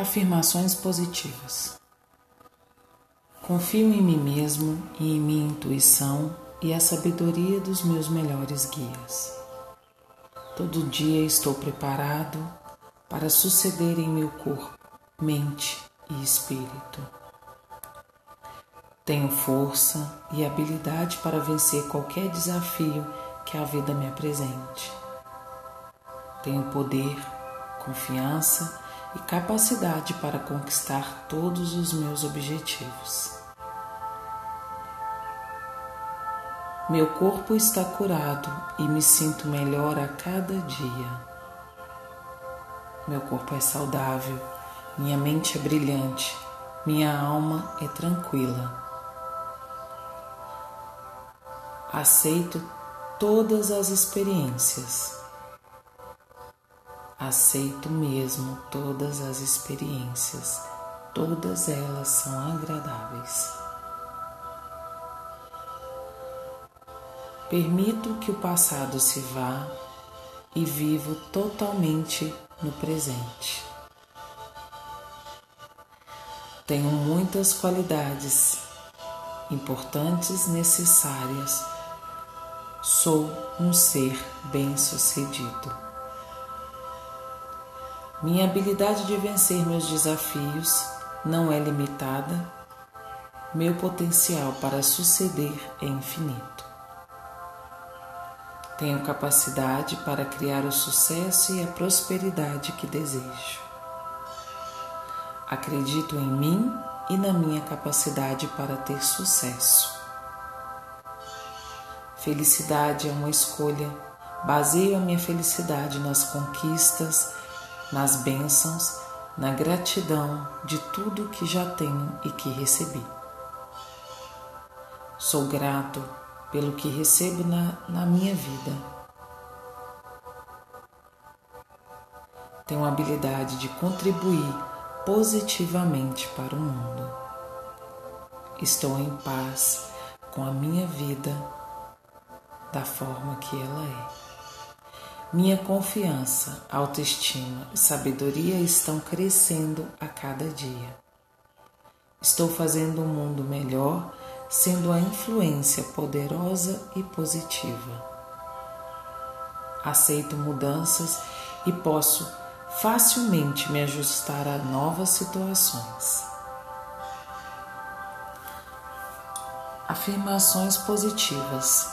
Afirmações positivas. Confio em mim mesmo e em minha intuição e a sabedoria dos meus melhores guias. Todo dia estou preparado para suceder em meu corpo, mente e espírito. Tenho força e habilidade para vencer qualquer desafio que a vida me apresente. Tenho poder, confiança e capacidade para conquistar todos os meus objetivos. Meu corpo está curado e me sinto melhor a cada dia. Meu corpo é saudável, minha mente é brilhante, minha alma é tranquila. Aceito todas as experiências Aceito mesmo todas as experiências, todas elas são agradáveis. Permito que o passado se vá e vivo totalmente no presente. Tenho muitas qualidades importantes necessárias. Sou um ser bem-sucedido. Minha habilidade de vencer meus desafios não é limitada, meu potencial para suceder é infinito. Tenho capacidade para criar o sucesso e a prosperidade que desejo. Acredito em mim e na minha capacidade para ter sucesso. Felicidade é uma escolha. Baseio a minha felicidade nas conquistas nas bênçãos, na gratidão de tudo que já tenho e que recebi. Sou grato pelo que recebo na, na minha vida. Tenho a habilidade de contribuir positivamente para o mundo. Estou em paz com a minha vida da forma que ela é. Minha confiança, autoestima e sabedoria estão crescendo a cada dia. Estou fazendo um mundo melhor, sendo a influência poderosa e positiva. Aceito mudanças e posso facilmente me ajustar a novas situações. Afirmações positivas.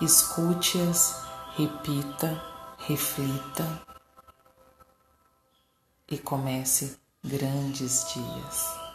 Escute-as repita, reflita e comece grandes dias.